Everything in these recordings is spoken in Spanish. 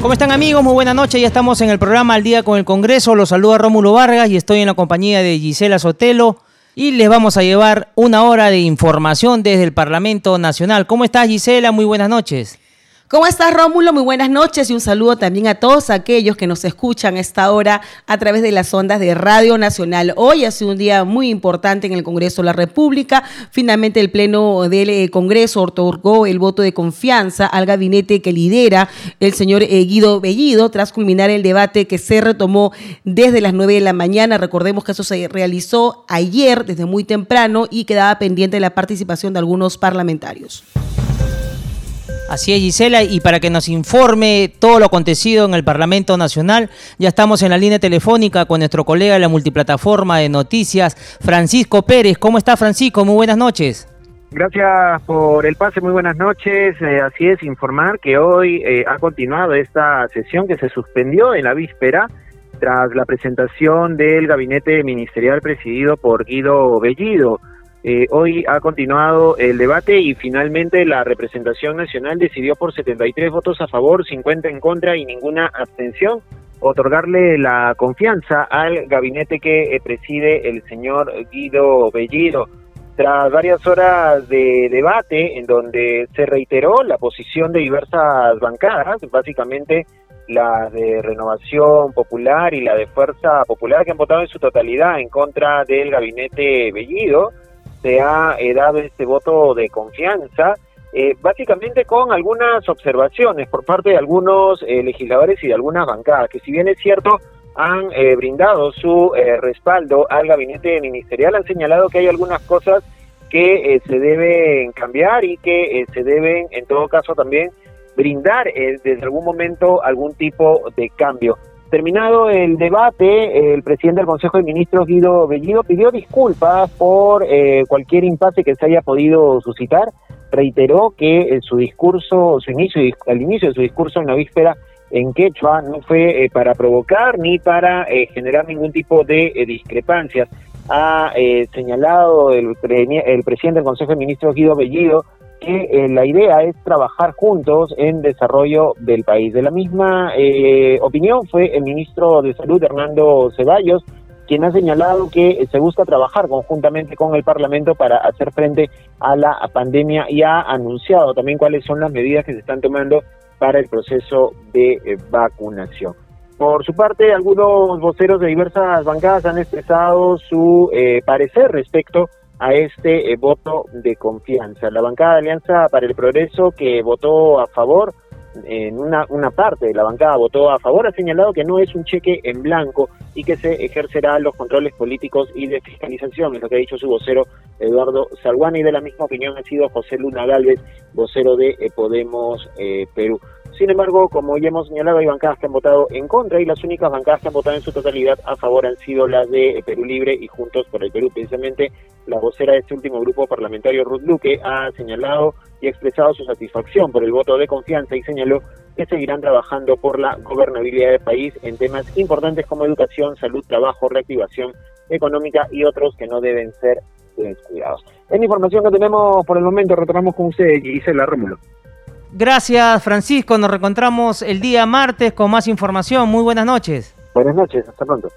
¿Cómo están amigos? Muy buenas noches. Ya estamos en el programa Al Día con el Congreso. Los saluda Rómulo Vargas y estoy en la compañía de Gisela Sotelo. Y les vamos a llevar una hora de información desde el Parlamento Nacional. ¿Cómo estás Gisela? Muy buenas noches. ¿Cómo estás, Rómulo? Muy buenas noches y un saludo también a todos aquellos que nos escuchan a esta hora a través de las ondas de Radio Nacional. Hoy ha sido un día muy importante en el Congreso de la República. Finalmente, el Pleno del eh, Congreso otorgó el voto de confianza al gabinete que lidera el señor eh, Guido Bellido tras culminar el debate que se retomó desde las 9 de la mañana. Recordemos que eso se realizó ayer desde muy temprano y quedaba pendiente la participación de algunos parlamentarios. Así es, Gisela, y para que nos informe todo lo acontecido en el Parlamento Nacional, ya estamos en la línea telefónica con nuestro colega de la multiplataforma de noticias, Francisco Pérez. ¿Cómo está, Francisco? Muy buenas noches. Gracias por el pase, muy buenas noches. Eh, así es, informar que hoy eh, ha continuado esta sesión que se suspendió en la víspera tras la presentación del gabinete ministerial presidido por Guido Bellido. Eh, hoy ha continuado el debate y finalmente la representación nacional decidió por 73 votos a favor, 50 en contra y ninguna abstención otorgarle la confianza al gabinete que eh, preside el señor Guido Bellido. Tras varias horas de debate en donde se reiteró la posición de diversas bancadas, básicamente la de Renovación Popular y la de Fuerza Popular, que han votado en su totalidad en contra del gabinete Bellido, se ha eh, dado este voto de confianza, eh, básicamente con algunas observaciones por parte de algunos eh, legisladores y de algunas bancadas, que si bien es cierto, han brindado su respaldo al gabinete ministerial, han señalado que hay algunas cosas que se deben cambiar y que se deben, en todo caso, también brindar desde algún momento algún tipo de cambio. Terminado el debate, el presidente del Consejo de Ministros, Guido Bellido, pidió disculpas por eh, cualquier impasse que se haya podido suscitar. Reiteró que en su discurso, su inicio, al inicio de su discurso en la víspera en quechua no fue eh, para provocar ni para eh, generar ningún tipo de discrepancias. Ha señalado el, el presidente del Consejo de Ministros, Guido Bellido, que eh, la idea es trabajar juntos en desarrollo del país. De la misma eh, opinión fue el ministro de Salud, Hernando Ceballos, quien ha señalado que se busca trabajar conjuntamente con el Parlamento para hacer frente a la pandemia y ha anunciado también cuáles son las medidas que se están tomando para el proceso de eh, vacunación. Por su parte, algunos voceros de diversas bancadas han expresado su parecer respecto a este eh, voto de confianza. La bancada de Alianza para el Progreso que votó a favor, en una, una parte de la bancada votó a favor, ha señalado que no es un cheque en blanco y que se ejercerá los controles políticos y de fiscalización, es lo que ha dicho su vocero Eduardo Salguani, y de la misma opinión ha sido José Luna Galvez, vocero de eh, Podemos eh, Perú. Sin embargo, como ya hemos señalado, hay bancadas que han votado en contra y las únicas bancadas que han votado en su totalidad a favor han sido las de Perú Libre y Juntos por el Perú. Precisamente la vocera de este último grupo parlamentario, Ruth Luque, ha señalado y expresado su satisfacción por el voto de confianza y señaló que seguirán trabajando por la gobernabilidad del país en temas importantes como educación, salud, trabajo, reactivación económica y otros que no deben ser descuidados. Es la información que tenemos por el momento. Retornamos con usted, Gisela Rómulo. Gracias, Francisco. Nos reencontramos el día martes con más información. Muy buenas noches. Buenas noches, hasta pronto.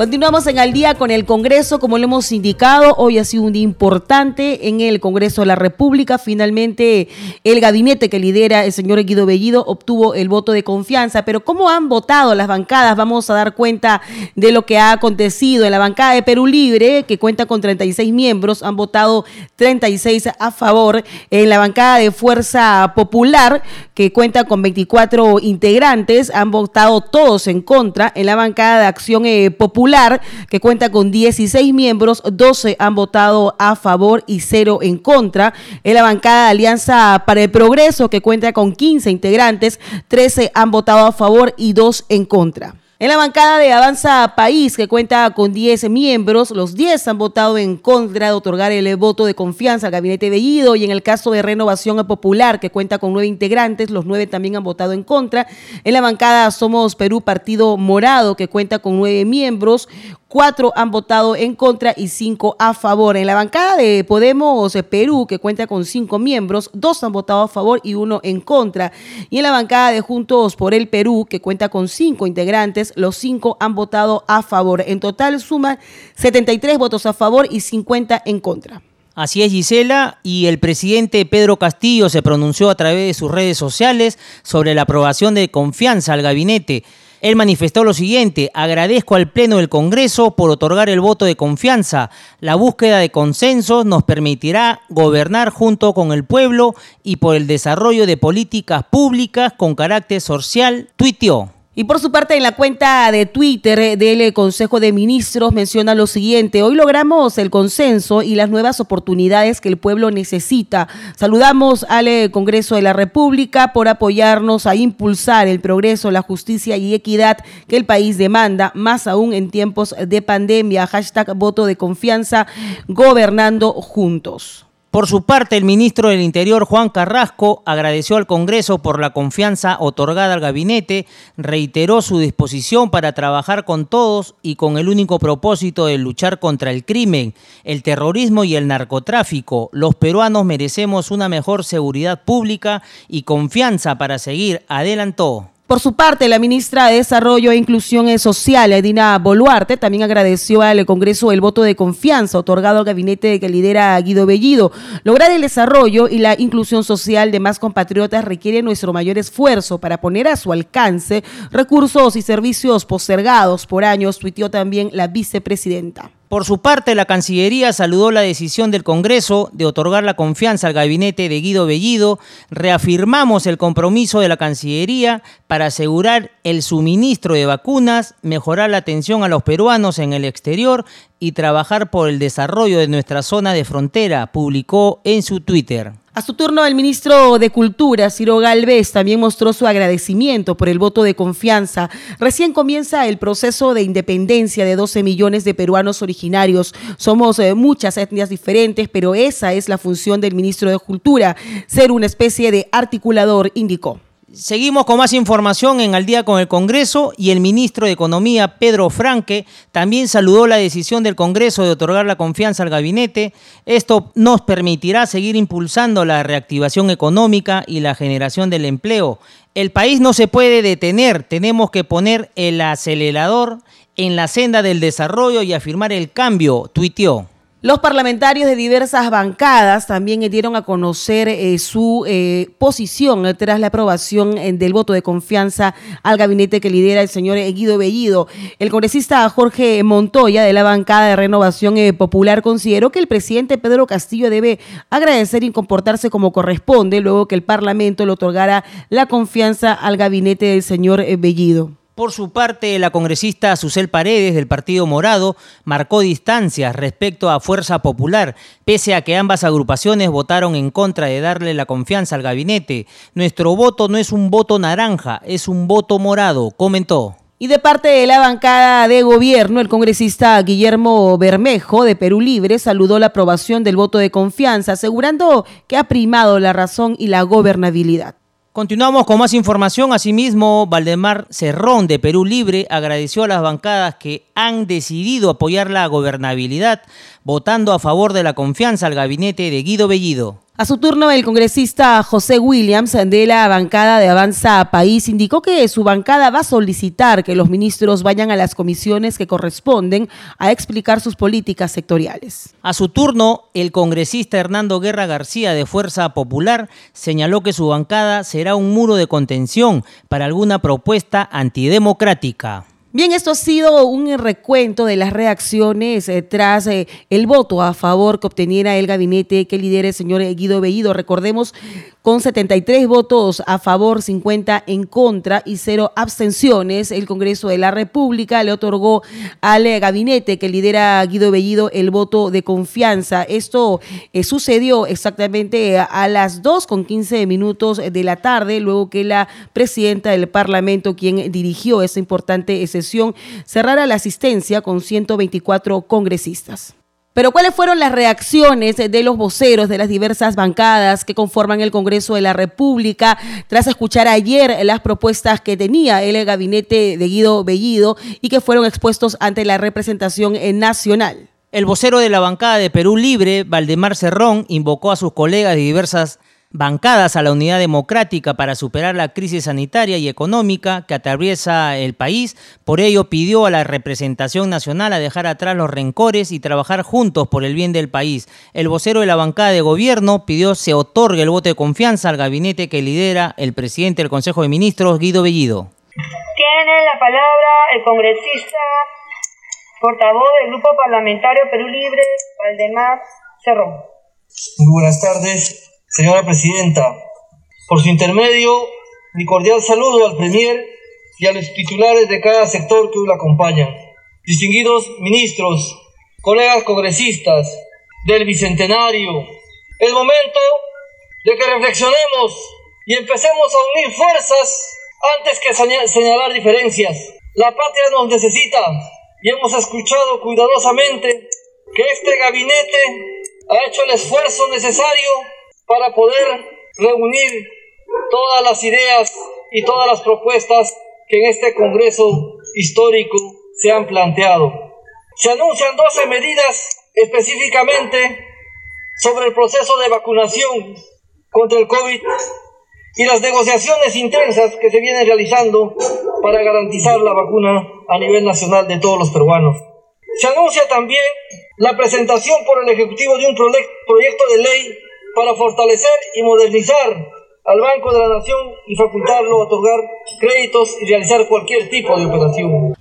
Continuamos en al día con el Congreso, como lo hemos indicado, hoy ha sido un día importante en el Congreso de la República. Finalmente, el gabinete que lidera el señor Guido Bellido obtuvo el voto de confianza. Pero ¿cómo han votado las bancadas? Vamos a dar cuenta de lo que ha acontecido en la bancada de Perú Libre, que cuenta con 36 miembros, han votado 36 a favor. En la bancada de Fuerza Popular, que cuenta con 24 integrantes, han votado todos en contra. En la bancada de Acción eh, Popular, Popular, que cuenta con 16 miembros, 12 han votado a favor y 0 en contra. En la bancada de Alianza para el Progreso, que cuenta con 15 integrantes, 13 han votado a favor y 2 en contra. En la bancada de Avanza País, que cuenta con 10 miembros, los 10 han votado en contra de otorgar el voto de confianza al gabinete Bellido y en el caso de Renovación Popular, que cuenta con 9 integrantes, los 9 también han votado en contra. En la bancada Somos Perú Partido Morado, que cuenta con 9 miembros, cuatro han votado en contra y cinco a favor. En la bancada de Podemos Perú, que cuenta con cinco miembros, dos han votado a favor y uno en contra. Y en la bancada de Juntos por el Perú, que cuenta con cinco integrantes, los cinco han votado a favor. En total suman 73 votos a favor y 50 en contra. Así es, Gisela, y el presidente Pedro Castillo se pronunció a través de sus redes sociales sobre la aprobación de confianza al gabinete. Él manifestó lo siguiente, agradezco al Pleno del Congreso por otorgar el voto de confianza. La búsqueda de consensos nos permitirá gobernar junto con el pueblo y por el desarrollo de políticas públicas con carácter social, tuiteó. Y por su parte, en la cuenta de Twitter del Consejo de Ministros menciona lo siguiente, hoy logramos el consenso y las nuevas oportunidades que el pueblo necesita. Saludamos al eh, Congreso de la República por apoyarnos a impulsar el progreso, la justicia y equidad que el país demanda, más aún en tiempos de pandemia. Hashtag voto de confianza, gobernando juntos. Por su parte, el ministro del Interior, Juan Carrasco, agradeció al Congreso por la confianza otorgada al gabinete, reiteró su disposición para trabajar con todos y con el único propósito de luchar contra el crimen, el terrorismo y el narcotráfico. Los peruanos merecemos una mejor seguridad pública y confianza para seguir, adelantó. Por su parte, la ministra de Desarrollo e Inclusión Social, Edina Boluarte, también agradeció al Congreso el voto de confianza otorgado al gabinete que lidera Guido Bellido. Lograr el desarrollo y la inclusión social de más compatriotas requiere nuestro mayor esfuerzo para poner a su alcance recursos y servicios postergados por años, tuiteó también la vicepresidenta. Por su parte, la Cancillería saludó la decisión del Congreso de otorgar la confianza al gabinete de Guido Bellido. Reafirmamos el compromiso de la Cancillería para asegurar el suministro de vacunas, mejorar la atención a los peruanos en el exterior y trabajar por el desarrollo de nuestra zona de frontera, publicó en su Twitter. A su turno, el ministro de Cultura, Ciro Galvez, también mostró su agradecimiento por el voto de confianza. Recién comienza el proceso de independencia de 12 millones de peruanos originarios. Somos eh, muchas etnias diferentes, pero esa es la función del ministro de Cultura, ser una especie de articulador, indicó. Seguimos con más información en Al día con el Congreso y el ministro de Economía, Pedro Franque, también saludó la decisión del Congreso de otorgar la confianza al gabinete. Esto nos permitirá seguir impulsando la reactivación económica y la generación del empleo. El país no se puede detener, tenemos que poner el acelerador en la senda del desarrollo y afirmar el cambio, tuiteó. Los parlamentarios de diversas bancadas también dieron a conocer eh, su eh, posición tras la aprobación eh, del voto de confianza al gabinete que lidera el señor Guido Bellido. El congresista Jorge Montoya de la bancada de Renovación Popular consideró que el presidente Pedro Castillo debe agradecer y comportarse como corresponde luego que el Parlamento le otorgara la confianza al gabinete del señor Bellido. Por su parte, la congresista Susel Paredes del Partido Morado marcó distancias respecto a Fuerza Popular, pese a que ambas agrupaciones votaron en contra de darle la confianza al gabinete. Nuestro voto no es un voto naranja, es un voto morado, comentó. Y de parte de la bancada de gobierno, el congresista Guillermo Bermejo de Perú Libre saludó la aprobación del voto de confianza, asegurando que ha primado la razón y la gobernabilidad. Continuamos con más información. Asimismo, Valdemar Cerrón de Perú Libre agradeció a las bancadas que han decidido apoyar la gobernabilidad, votando a favor de la confianza al gabinete de Guido Bellido. A su turno, el congresista José Williams de la bancada de Avanza País indicó que su bancada va a solicitar que los ministros vayan a las comisiones que corresponden a explicar sus políticas sectoriales. A su turno, el congresista Hernando Guerra García de Fuerza Popular señaló que su bancada será un muro de contención para alguna propuesta antidemocrática. Bien, esto ha sido un recuento de las reacciones eh, tras eh, el voto a favor que obteniera el gabinete que lidera el señor Guido Bellido. Recordemos, con 73 votos a favor, 50 en contra y cero abstenciones, el Congreso de la República le otorgó al eh, gabinete que lidera Guido Bellido el voto de confianza. Esto sucedió exactamente a las 2 con 15 minutos de la tarde, luego que la presidenta del Parlamento, quien dirigió esa importante sesión, cerrara la asistencia con 124 congresistas. Pero ¿cuáles fueron las reacciones de los voceros de las diversas bancadas que conforman el Congreso de la República tras escuchar ayer las propuestas que tenía el gabinete de Guido Bellido y que fueron expuestos ante la representación nacional? El vocero de la bancada de Perú Libre, Valdemar Cerrón, invocó a sus colegas de diversas bancadas a la unidad democrática para superar la crisis sanitaria y económica que atraviesa el país. Por ello pidió a la representación nacional a dejar atrás los rencores y trabajar juntos por el bien del país. El vocero de la bancada de gobierno pidió se otorgue el voto de confianza al gabinete que lidera el presidente del Consejo de Ministros, Guido Bellido. Tiene la palabra el congresista portavoz del Grupo Parlamentario Perú Libre, Valdemar Cerrón. Muy buenas tardes. Señora Presidenta, por su intermedio, mi cordial saludo al Premier y a los titulares de cada sector que hoy la acompañan. Distinguidos ministros, colegas congresistas del Bicentenario, es momento de que reflexionemos y empecemos a unir fuerzas antes que señalar diferencias. La patria nos necesita y hemos escuchado cuidadosamente que este gabinete ha hecho el esfuerzo necesario para poder reunir todas las ideas y todas las propuestas que en este Congreso histórico se han planteado. Se anuncian 12 medidas específicamente sobre el proceso de vacunación contra el COVID y las negociaciones intensas que se vienen realizando para garantizar la vacuna a nivel nacional de todos los peruanos. Se anuncia también la presentación por el Ejecutivo de un proyecto de ley para fortalecer y modernizar al Banco de la Nación y facultarlo a otorgar créditos y realizar cualquier tipo de operación.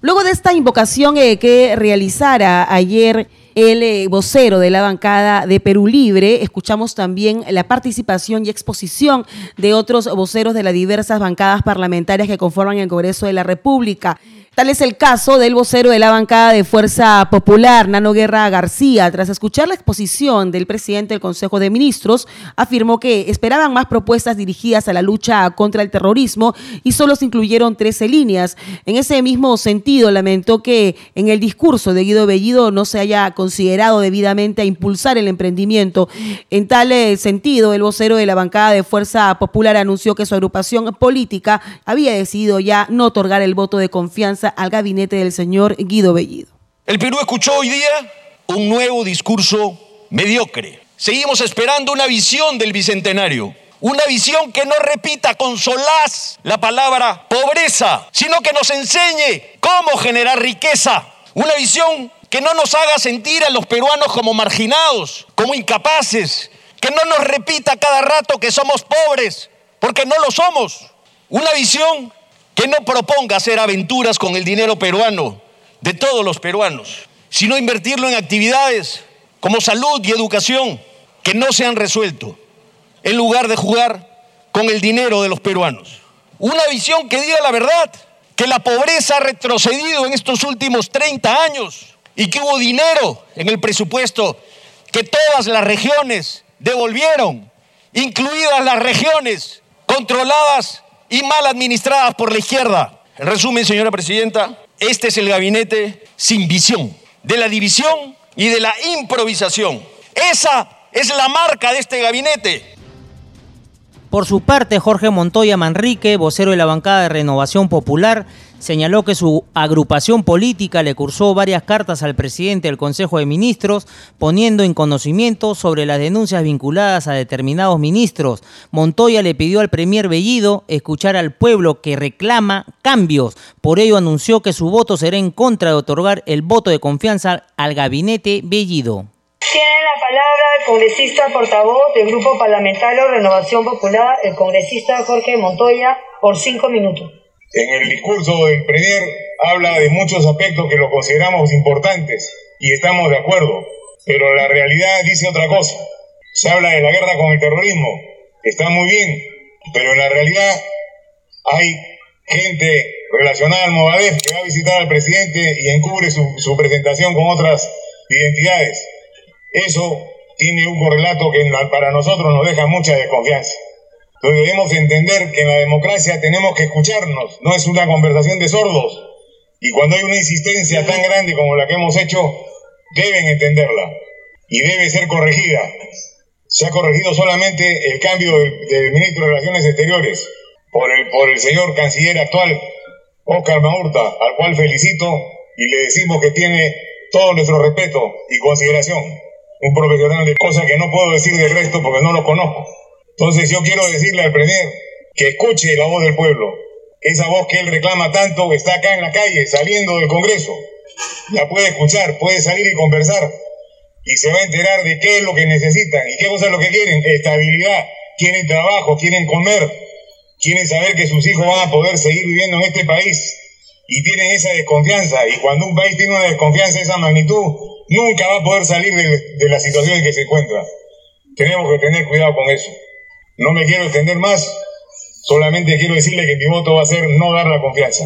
Luego de esta invocación eh, que realizara ayer el eh, vocero de la bancada de Perú Libre, escuchamos también la participación y exposición de otros voceros de las diversas bancadas parlamentarias que conforman el Congreso de la República. Tal es el caso del vocero de la bancada de Fuerza Popular, Nano Guerra García. Tras escuchar la exposición del presidente del Consejo de Ministros, afirmó que esperaban más propuestas dirigidas a la lucha contra el terrorismo y solo se incluyeron 13 líneas. En ese mismo sentido, lamentó que en el discurso de Guido Bellido no se haya considerado debidamente a impulsar el emprendimiento. En tal eh, sentido, el vocero de la bancada de Fuerza Popular anunció que su agrupación política había decidido ya no otorgar el voto de confianza al gabinete del señor Guido Bellido. El Perú escuchó hoy día un nuevo discurso mediocre. Seguimos esperando una visión del Bicentenario. Una visión que no repita con solaz la palabra pobreza, sino que nos enseñe cómo generar riqueza. Una visión que no nos haga sentir a los peruanos como marginados, como incapaces, que no nos repita cada rato que somos pobres, porque no lo somos. Una visión que no proponga hacer aventuras con el dinero peruano, de todos los peruanos, sino invertirlo en actividades como salud y educación que no se han resuelto, en lugar de jugar con el dinero de los peruanos. Una visión que diga la verdad, que la pobreza ha retrocedido en estos últimos 30 años y que hubo dinero en el presupuesto que todas las regiones devolvieron, incluidas las regiones controladas y mal administradas por la izquierda. En resumen, señora presidenta, este es el gabinete sin visión, de la división y de la improvisación. Esa es la marca de este gabinete. Por su parte, Jorge Montoya Manrique, vocero de la bancada de Renovación Popular, señaló que su agrupación política le cursó varias cartas al presidente del Consejo de Ministros poniendo en conocimiento sobre las denuncias vinculadas a determinados ministros. Montoya le pidió al premier Bellido escuchar al pueblo que reclama cambios. Por ello anunció que su voto será en contra de otorgar el voto de confianza al gabinete Bellido. Tiene la palabra el congresista portavoz del Grupo Parlamentario Renovación Popular, el congresista Jorge Montoya, por cinco minutos. En el discurso del Premier habla de muchos aspectos que lo consideramos importantes y estamos de acuerdo, pero la realidad dice otra cosa. Se habla de la guerra con el terrorismo, está muy bien, pero en la realidad hay gente relacionada al Movadef que va a visitar al presidente y encubre su, su presentación con otras identidades. Eso tiene un correlato que para nosotros nos deja mucha desconfianza. Debemos entender que en la democracia tenemos que escucharnos, no es una conversación de sordos. Y cuando hay una insistencia tan grande como la que hemos hecho, deben entenderla y debe ser corregida. Se ha corregido solamente el cambio del, ministro de Relaciones Exteriores por el, por el señor canciller actual, Oscar Maurta, al cual felicito y le decimos que tiene todo nuestro respeto y consideración. Un profesional de cosas que no puedo decir del resto porque no lo conozco. Entonces yo quiero decirle al Premier que escuche la voz del pueblo. Esa voz que él reclama tanto está acá en la calle, saliendo del Congreso. La puede escuchar, puede salir y conversar. Y se va a enterar de qué es lo que necesitan y qué cosas es lo que quieren. Estabilidad, quieren trabajo, quieren comer, quieren saber que sus hijos van a poder seguir viviendo en este país. Y tienen esa desconfianza. Y cuando un país tiene una desconfianza de esa magnitud, nunca va a poder salir de la situación en que se encuentra. Tenemos que tener cuidado con eso. No me quiero extender más, solamente quiero decirle que mi voto va a ser no dar la confianza.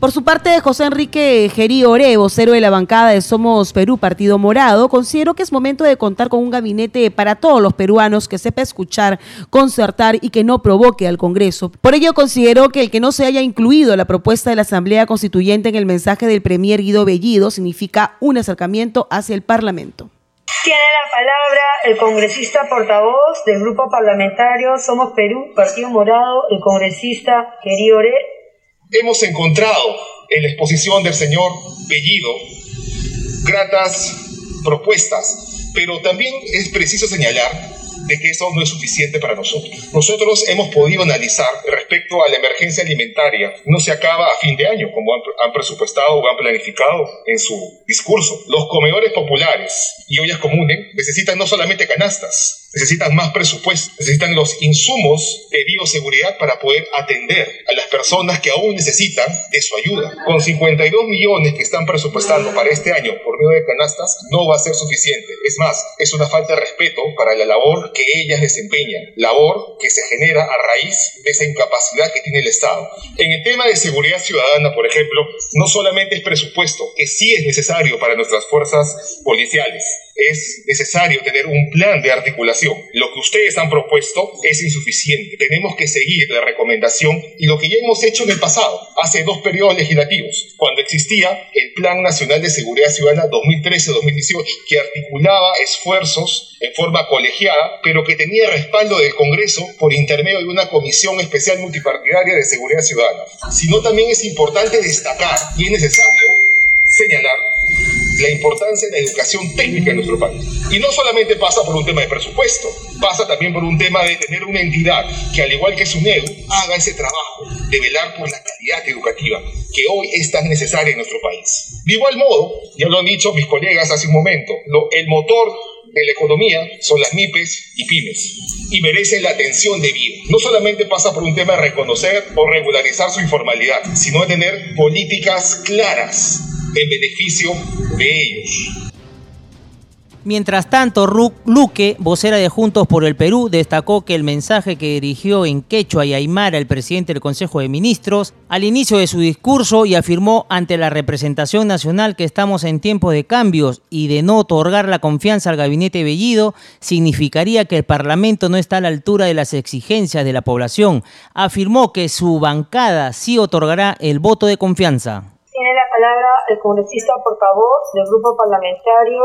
Por su parte, José Enrique Gerí Ore, vocero de la bancada de Somos Perú, Partido Morado, considero que es momento de contar con un gabinete para todos los peruanos que sepa escuchar, concertar y que no provoque al Congreso. Por ello, considero que el que no se haya incluido la propuesta de la Asamblea Constituyente en el mensaje del Premier Guido Bellido significa un acercamiento hacia el Parlamento. Tiene la palabra el congresista portavoz del Grupo Parlamentario Somos Perú, Partido Morado, el congresista Ore. Hemos encontrado en la exposición del señor Bellido gratas propuestas, pero también es preciso señalar de que eso no es suficiente para nosotros. Nosotros hemos podido analizar respecto a la emergencia alimentaria, no se acaba a fin de año, como han, presupuestado o han planificado en su discurso. Los comedores populares y ollas comunes necesitan no solamente canastas, necesitan más presupuesto, necesitan los insumos de bioseguridad para poder atender a las personas que aún necesitan de su ayuda. Con 52 millones que están presupuestando para este año por medio de canastas, no va a ser suficiente. Es más, es una falta de respeto para la labor que ellas desempeñan, labor que se genera a raíz de esa incapacidad que tiene el Estado. En el tema de seguridad ciudadana, por ejemplo, no solamente es presupuesto, que sí es necesario para nuestras fuerzas policiales, es necesario tener un plan de articulación. Lo que ustedes han propuesto es insuficiente. Tenemos que seguir la recomendación y lo que ya hemos hecho en el pasado, hace dos periodos legislativos, cuando existía el Plan Nacional de Seguridad Ciudadana 2013-2018, que articulaba esfuerzos en forma colegiada, pero que tenía respaldo del Congreso por intermedio de una comisión especial multipartidaria de seguridad ciudadana. Sino también es importante destacar y es necesario señalar la importancia de la educación técnica en nuestro país. Y no solamente pasa por un tema de presupuesto, pasa también por un tema de tener una entidad que, al igual que SUNEDU, haga ese trabajo de velar por la calidad educativa que hoy es tan necesaria en nuestro país. De igual modo, ya lo han dicho mis colegas hace un momento, el motor de la economía son las MIPES y pymes y merecen la atención debida. No solamente pasa por un tema de reconocer o regularizar su informalidad, sino de tener políticas claras en beneficio de ellos. Mientras tanto, Luque, vocera de Juntos por el Perú, destacó que el mensaje que dirigió en quechua y aymara el presidente del Consejo de Ministros al inicio de su discurso y afirmó ante la representación nacional que estamos en tiempo de cambios y de no otorgar la confianza al gabinete Bellido significaría que el Parlamento no está a la altura de las exigencias de la población. Afirmó que su bancada sí otorgará el voto de confianza palabra el congresista portavoz del grupo parlamentario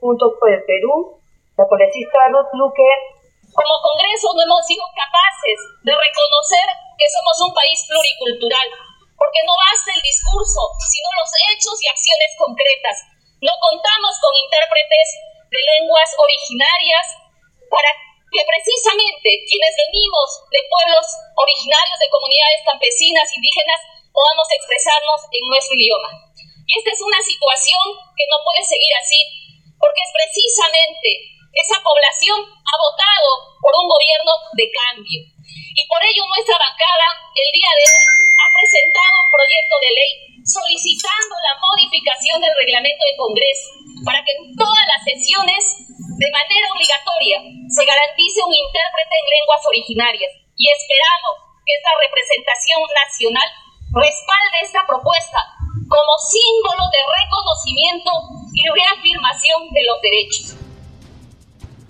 Juntos por el Perú, la congresista Ruth Luque. Como Congreso no hemos sido capaces de reconocer que somos un país pluricultural, porque no basta el discurso, sino los hechos y acciones concretas. No contamos con intérpretes de lenguas originarias para que precisamente quienes venimos de pueblos originarios, de comunidades campesinas, indígenas, podamos expresarnos en nuestro idioma. Y esta es una situación que no puede seguir así, porque es precisamente esa población ha votado por un gobierno de cambio. Y por ello nuestra bancada el día de hoy presentado un proyecto de ley solicitando la modificación del reglamento del Congreso para que en todas las sesiones, de manera obligatoria, se garantice un intérprete en lenguas originarias. Y esperamos que esta representación nacional respalde esta propuesta como símbolo de reconocimiento y reafirmación de los derechos.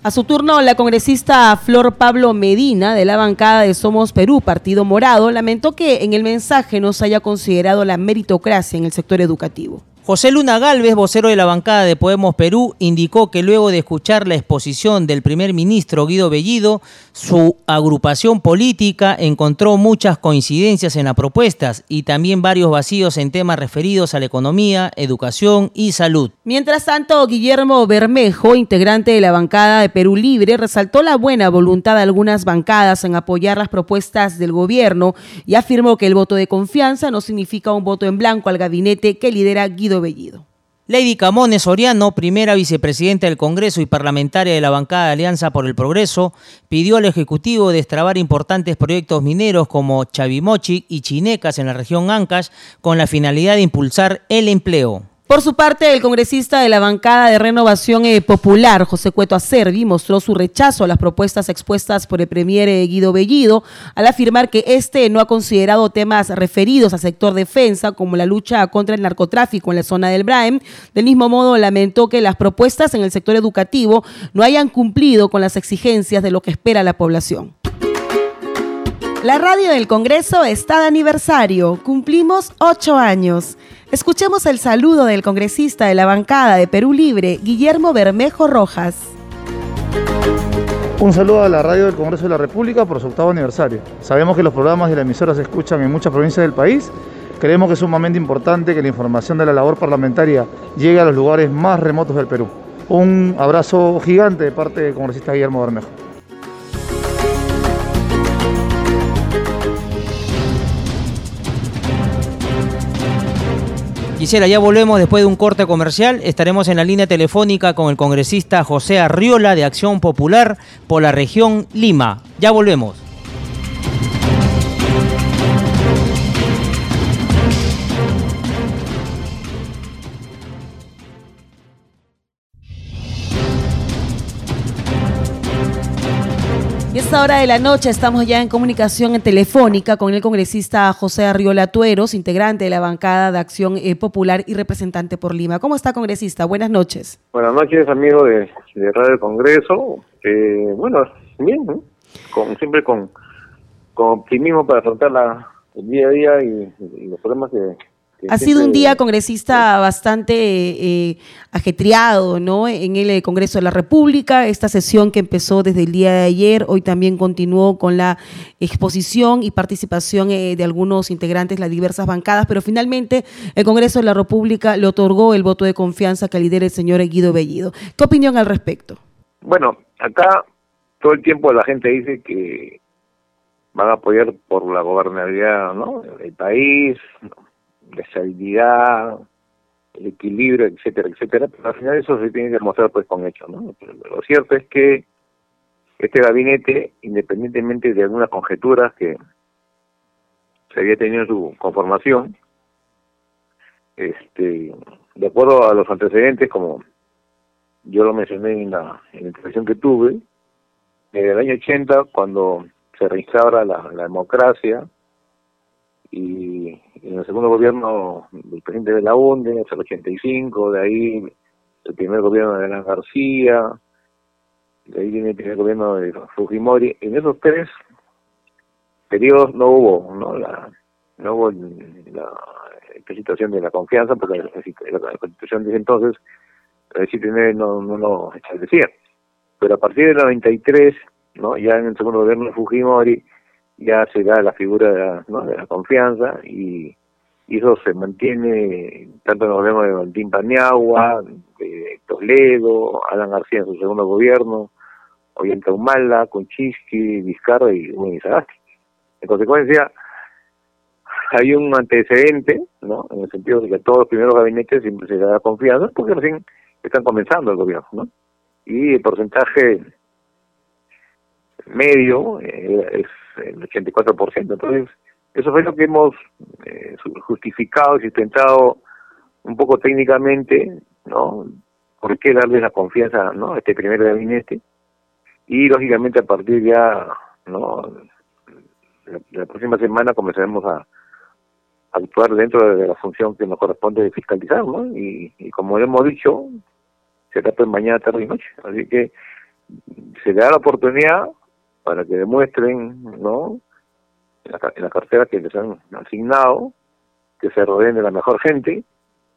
A su turno, la congresista Flor Pablo Medina, de la bancada de Somos Perú, Partido Morado, lamentó que en el mensaje no se haya considerado la meritocracia en el sector educativo. José Luna Galvez, vocero de la bancada de Podemos Perú, indicó que luego de escuchar la exposición del primer ministro Guido Bellido, su agrupación política encontró muchas coincidencias en las propuestas y también varios vacíos en temas referidos a la economía, educación y salud. Mientras tanto, Guillermo Bermejo, integrante de la bancada de Perú Libre, resaltó la buena voluntad de algunas bancadas en apoyar las propuestas del gobierno y afirmó que el voto de confianza no significa un voto en blanco al gabinete que lidera Guido Bellido. Lady Camones Soriano, primera vicepresidenta del Congreso y parlamentaria de la bancada de Alianza por el Progreso, pidió al Ejecutivo destrabar importantes proyectos mineros como Chavimochi y Chinecas en la región Ancash con la finalidad de impulsar el empleo. Por su parte, el congresista de la bancada de Renovación eh, Popular, José Cueto Acervi, mostró su rechazo a las propuestas expuestas por el premier eh, Guido Bellido al afirmar que este no ha considerado temas referidos al sector defensa como la lucha contra el narcotráfico en la zona del Braem. Del mismo modo, lamentó que las propuestas en el sector educativo no hayan cumplido con las exigencias de lo que espera la población. La radio del Congreso está de aniversario. Cumplimos ocho años. Escuchemos el saludo del congresista de la bancada de Perú Libre, Guillermo Bermejo Rojas. Un saludo a la radio del Congreso de la República por su octavo aniversario. Sabemos que los programas de la emisora se escuchan en muchas provincias del país. Creemos que es sumamente importante que la información de la labor parlamentaria llegue a los lugares más remotos del Perú. Un abrazo gigante de parte del congresista Guillermo Bermejo. Gisela, ya volvemos después de un corte comercial. Estaremos en la línea telefónica con el congresista José Arriola de Acción Popular por la región Lima. Ya volvemos. Esta hora de la noche estamos ya en comunicación telefónica con el congresista José Arriola Tueros, integrante de la bancada de Acción eh, Popular y representante por Lima. ¿Cómo está, congresista? Buenas noches. Buenas noches, amigo de, Radio Congreso. Eh, bueno, bien, con, siempre con, con optimismo para afrontar la, el día a día y, y los problemas que, ha sido un día congresista bastante eh, ajetreado, ¿no? En el eh, Congreso de la República, esta sesión que empezó desde el día de ayer, hoy también continuó con la exposición y participación eh, de algunos integrantes de las diversas bancadas, pero finalmente el Congreso de la República le otorgó el voto de confianza que lidera el señor Guido Bellido. ¿Qué opinión al respecto? Bueno, acá todo el tiempo la gente dice que van a apoyar por la gobernabilidad, ¿no? del país, la estabilidad, el equilibrio, etcétera, etcétera, pero al final eso se tiene que demostrar pues con hechos, ¿no? Pero lo cierto es que este gabinete, independientemente de algunas conjeturas que se había tenido en su conformación, este, de acuerdo a los antecedentes, como yo lo mencioné en la, en intervención que tuve, en el año 80, cuando se reinstaura la, la democracia, y en el segundo gobierno del presidente de la UNDE, hasta el 85, de ahí el primer gobierno de Alan García, de ahí viene el primer gobierno de Fujimori. En esos tres periodos no hubo, no la, no hubo la, situación de la confianza, porque la, la constitución de ese entonces, el 79 no, no lo establecía. Pero a partir del 93, ¿no? ya en el segundo gobierno de Fujimori, ya se da la figura de la, ¿no? de la confianza y, eso se mantiene tanto los gobiernos de Valentín Paniagua, de Toledo, Alan García en su segundo gobierno, Ollanta Humala, Conchiski, Vizcarra y Sagasti. En consecuencia, hay un antecedente, ¿no? En el sentido de que todos los primeros gabinetes siempre se da confianza porque recién están comenzando el gobierno, ¿no? Y el porcentaje medio eh, es el 84%. Entonces, Eso fue lo que hemos eh, justificado y sustentado un poco técnicamente, ¿no? ¿Por qué darle la confianza ¿no? a este primer gabinete? Y lógicamente a partir ya, ¿no? La, próxima semana comenzaremos a, actuar dentro de la función que nos corresponde de fiscalizar, ¿no? Y, como hemos dicho, se trata de mañana, tarde y noche. Así que se le da la oportunidad para que demuestren, ¿no? En la, en cartera que les han asignado, que se rodeen de la mejor gente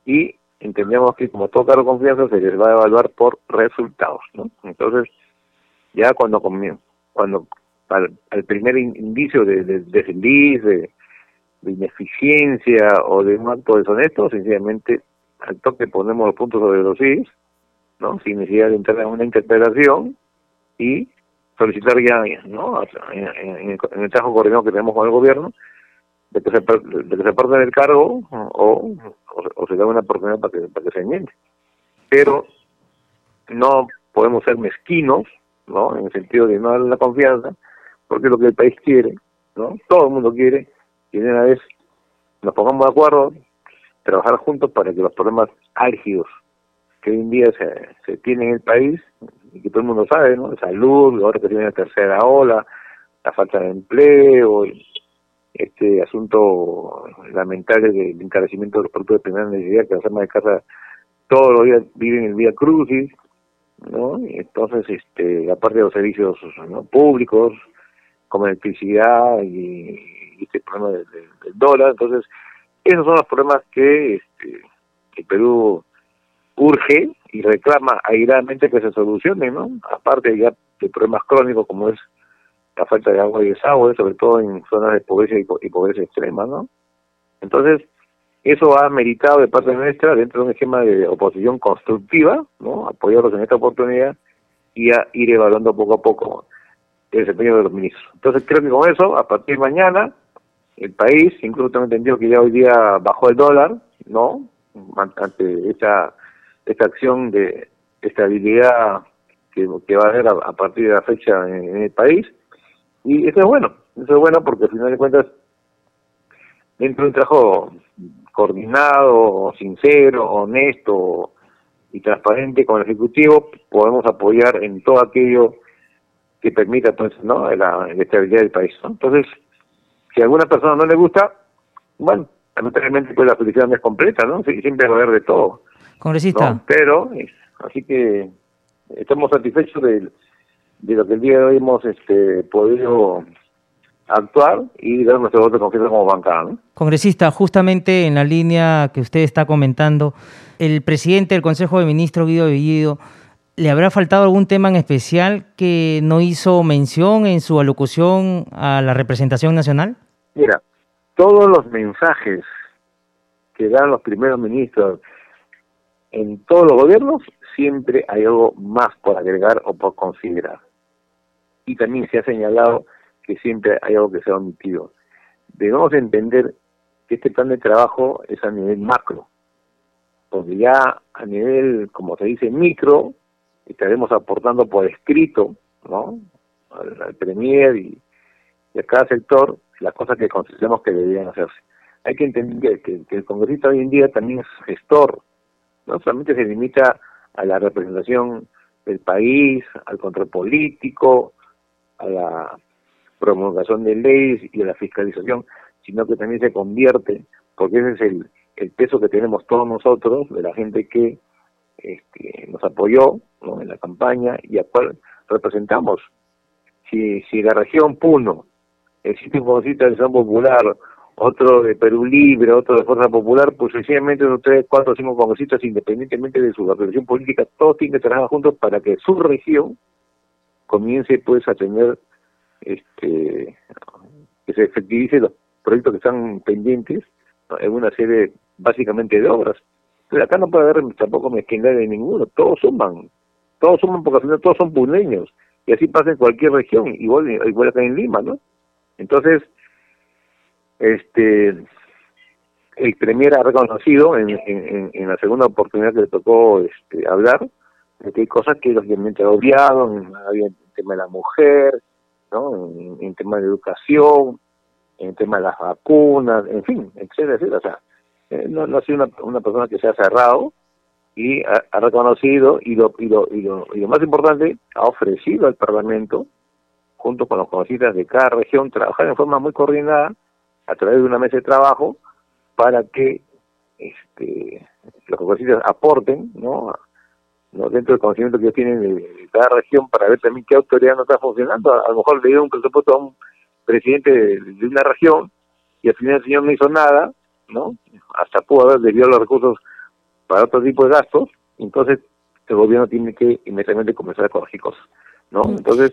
y entendemos que como todo cargo confianza se les va a evaluar por resultados, ¿no? Entonces, ya cuando cuando al, primer indicio de, de, de de, ineficiencia o de un acto deshonesto, sencillamente al toque ponemos los puntos sobre los is, ¿no? Sin necesidad de entrar en una interpretación y solicitar ya, ¿no? En, el trabajo coordinado que tenemos con el gobierno, de que se, de que se parte del cargo o, o, se da una oportunidad para que, para que se enmiende. Pero no podemos ser mezquinos, ¿no? En el sentido de no darle la confianza, porque lo que el país quiere, ¿no? Todo el mundo quiere, y de una vez nos pongamos de acuerdo, trabajar juntos para que los problemas álgidos que hoy en día se, se tienen en el país, y que todo el mundo sabe, ¿no? Salud, ahora que tiene la tercera ola, la falta de empleo, este asunto lamentable del encarecimiento de los productos de primera necesidad que las amas de casa todos los días viven el día crucis, ¿no? Entonces, este, aparte de los servicios públicos, como electricidad y, este problema del, dólar, entonces, esos son los problemas que este, el Perú urge y reclama airadamente que se solucionen, ¿no? Aparte ya de problemas crónicos como es la falta de agua y desagüe, sobre todo en zonas de pobreza y, pobreza extrema, ¿no? Entonces, eso ha meritado de parte nuestra, dentro de un esquema de oposición constructiva, ¿no? Apoyarlos en esta oportunidad y a ir evaluando poco a poco el desempeño de los ministros. Entonces, creo que con eso, a partir de mañana, el país, incluso tengo entendido que ya hoy día bajó el dólar, ¿no? Ante esta, esta acción de estabilidad que, va a haber a, partir de la fecha en el país, y eso es bueno, eso es bueno porque al final de cuentas, dentro de un trabajo coordinado, sincero, honesto y transparente con el Ejecutivo, podemos apoyar en todo aquello que permita entonces ¿no? la, estabilidad del país. Entonces, si a alguna persona no le gusta, bueno, lamentablemente pues la felicidad es completa, ¿no? siempre va a haber de todo. Congresista. Pero, así que estamos satisfechos de lo que el día de hoy hemos este, podido actuar y dar nuestro voto de confianza como bancada. Congresista, justamente en la línea que usted está comentando, el presidente del Consejo de Ministros, Guido Bellido, ¿le habrá faltado algún tema en especial que no hizo mención en su alocución a la representación nacional? Mira, todos los mensajes que dan los primeros ministros en todos los gobiernos, siempre hay algo más por agregar o por considerar y también se ha señalado que siempre hay algo que se ha omitido. Debemos entender que este plan de trabajo es a nivel macro, porque ya a nivel, como se dice, micro, estaremos aportando por escrito, ¿no? Al, Premier y, a cada sector las cosas que consideramos que deberían hacerse. Hay que entender que, que el congresista hoy en día también es gestor, no solamente se limita a la representación del país, al control político, a la promulgación de leyes y a la fiscalización, sino que también se convierte, porque ese es el, peso que tenemos todos nosotros, de la gente que este, nos apoyó en la campaña y a cual representamos. Si, si la región Puno existe un congresista de San Popular, otro de Perú Libre, otro de Fuerza Popular, pues sencillamente ustedes cuatro o cinco congresistas, independientemente de su afiliación política, todos tienen que trabajar juntos para que su región comience pues a tener este que se efectivice los proyectos que están pendientes en una serie básicamente de obras. Pero acá no puede haber tampoco mezquindad de ninguno, todos suman, todos suman porque al final todos son puneños, y así pasa en cualquier región, igual, igual acá en Lima, ¿no? Entonces, este el Premier ha reconocido en, en, en la segunda oportunidad que le tocó este, hablar, que hay cosas que lógicamente ha odiado, había en tema de la mujer, ¿no? En, tema de educación, en el tema de las vacunas, en fin, etcétera, etcétera. O sea, eh, no, ha sido una, una persona que se ha cerrado y ha, ha reconocido y lo, y, lo, y, lo, y lo más importante, ha ofrecido al Parlamento, junto con los congresistas de cada región, trabajar en forma muy coordinada a través de una mesa de trabajo para que este, los congresistas aporten ¿no? ¿no? dentro del conocimiento que ellos tienen de, cada región para ver también qué autoridad no está funcionando. A, lo mejor le dieron un presupuesto a un presidente de, de, una región y al final el señor no hizo nada, ¿no? Hasta pudo haber desviado los recursos para otro tipo de gastos, entonces el gobierno tiene que inmediatamente comenzar a corregir cosas, ¿no? Entonces,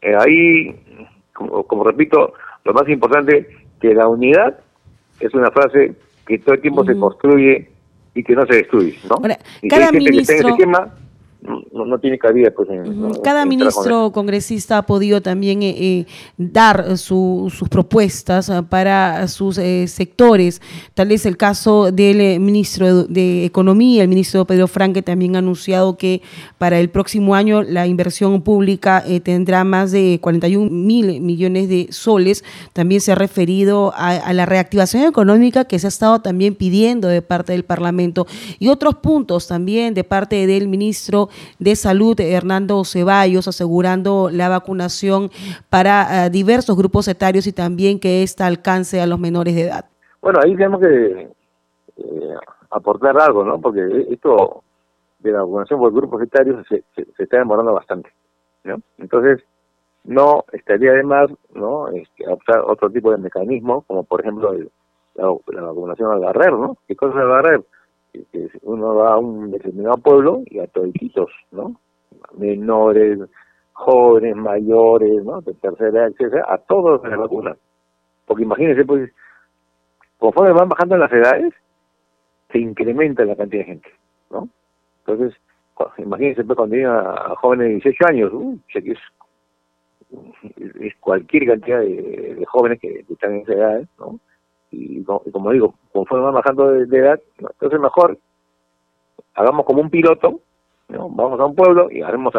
eh, ahí, como, como repito, lo más importante, que la unidad es una frase que todo el tiempo se construye y que no se destruye, ¿no? Ahora, y cada que hay gente ministro... que está en ese esquema, no, no tiene cabida pues. Cada en ministro congresista ha podido también eh, eh, dar su- sus propuestas ah, para sus eh, sectores. Tal vez el caso del ministro de, de Economía, el ministro Pedro Franque, también ha anunciado que para el próximo año la inversión pública eh, tendrá más de 41 mil millones de soles. También se ha referido a, a la reactivación económica que se ha estado también pidiendo de parte del Parlamento y otros puntos también de parte del ministro de Salud, Hernando Ceballos, asegurando la vacunación para eh, diversos grupos etarios y también que ésta alcance a los menores de edad. Bueno, ahí tenemos que eh, aportar algo, ¿no? Porque esto de la vacunación por grupos etarios se, se, está demorando bastante. Entonces, no estaría de más, ¿no? Este, adoptar otro tipo de mecanismo, como por ejemplo el- la, la vacunación al barrer, ¿no? ¿Qué cosa es el barrer? Uno va a un determinado pueblo y a todititos, ¿no? Menores, jóvenes, mayores, ¿no? De tercera edad, etcétera, a todos se les vacunan. Porque imagínense, pues, conforme van bajando las edades, se incrementa la cantidad de gente, ¿no? Entonces, imagínense pues, cuando llegan a, jóvenes de 18 años, uh, es, es cualquier cantidad de, de jóvenes que, que están en esa edad, ¿no? Y, co- y como digo, conforme van bajando de, de edad, entonces mejor hagamos como un piloto, ¿no? Vamos a un pueblo y haremos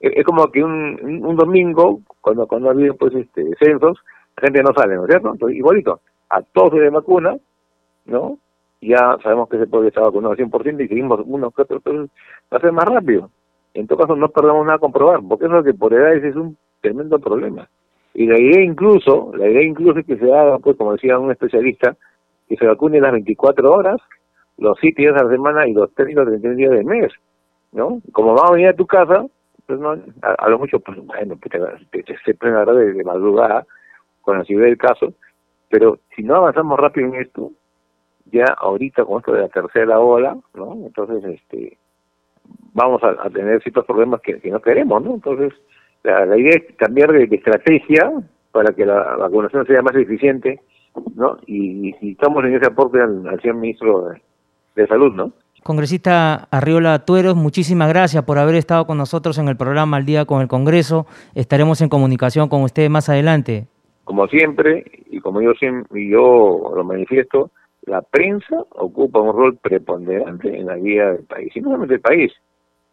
es es como que un, un domingo, cuando cuando ha pues este censos, la gente no sale, ¿no es cierto? Entonces, igualito, a todos se les vacuna, ¿no? Ya sabemos que se puede estar vacunado al 100% y seguimos unos que otros, va a ser más rápido. En todo caso, no perdamos nada a comprobar, porque eso que por edades es un tremendo problema. Y la idea incluso, la idea incluso es que se haga, pues como decía un especialista, que se vacune las 24 horas, los 7 días a la semana y los 30 o 31 días del mes, ¿no? Como vamos a venir a tu casa, pues no, a, lo mucho, pues bueno, pues te, te- se pueden agarrar de, de madrugada con la ciudad del caso, pero si no avanzamos rápido en esto, ya ahorita con esto de la tercera ola, ¿no? Entonces, este, vamos a, tener ciertos problemas que no queremos, ¿no? Entonces, la, la idea es cambiar de, de estrategia para que la vacunación sea más eficiente, ¿no? Y, y estamos en ese aporte al, al señor ministro de, de Salud, ¿no? Congresista Arriola Tueros, muchísimas gracias por haber estado con nosotros en el programa Al Día con el Congreso. Estaremos en comunicación con usted más adelante. Como siempre, y como yo yo lo manifiesto, la prensa ocupa un rol preponderante en la vida del país, y no solamente del país.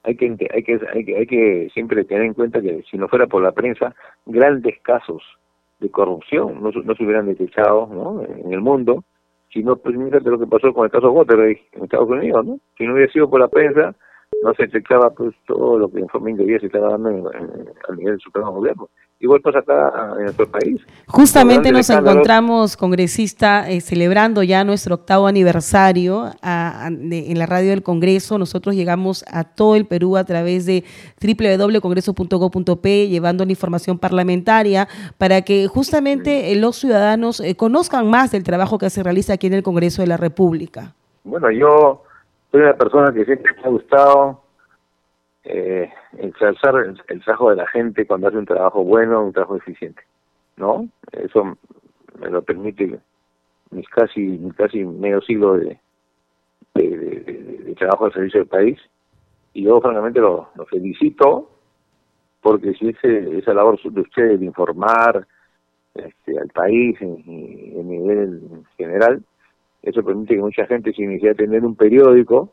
Hay que, hay que, hay que, hay que siempre tener en cuenta que si no fuera por la prensa, grandes casos de corrupción no, no se hubieran detectado ¿no? en el mundo, sino pues fíjate lo que pasó con el caso Watergate en Estados Unidos, ¿no? Si no hubiera sido por la prensa, no se detectaba pues todo lo que en forma se estaba dando en, en- a nivel del Supremo Gobierno. Igual pasa acá en nuestro país. Justamente nos encontramos, congresista, eh, celebrando ya nuestro octavo aniversario a- a- de- en la radio del Congreso. Nosotros llegamos a todo el Perú a través de www.congreso.go.p, llevando la información parlamentaria para que justamente eh, los ciudadanos eh, conozcan más del trabajo que se realiza aquí en el Congreso de la República. Bueno, yo soy una persona que siempre me ha gustado eh, ensalzar el, el trabajo de la gente cuando hace un trabajo bueno, un trabajo eficiente, ¿no? Eso me lo permite mis casi mis casi medio siglo de, de, trabajo al servicio del país y yo francamente lo, felicito porque si ese, esa labor de ustedes de informar este, al país en, en nivel general eso permite que mucha gente sin necesidad de tener un periódico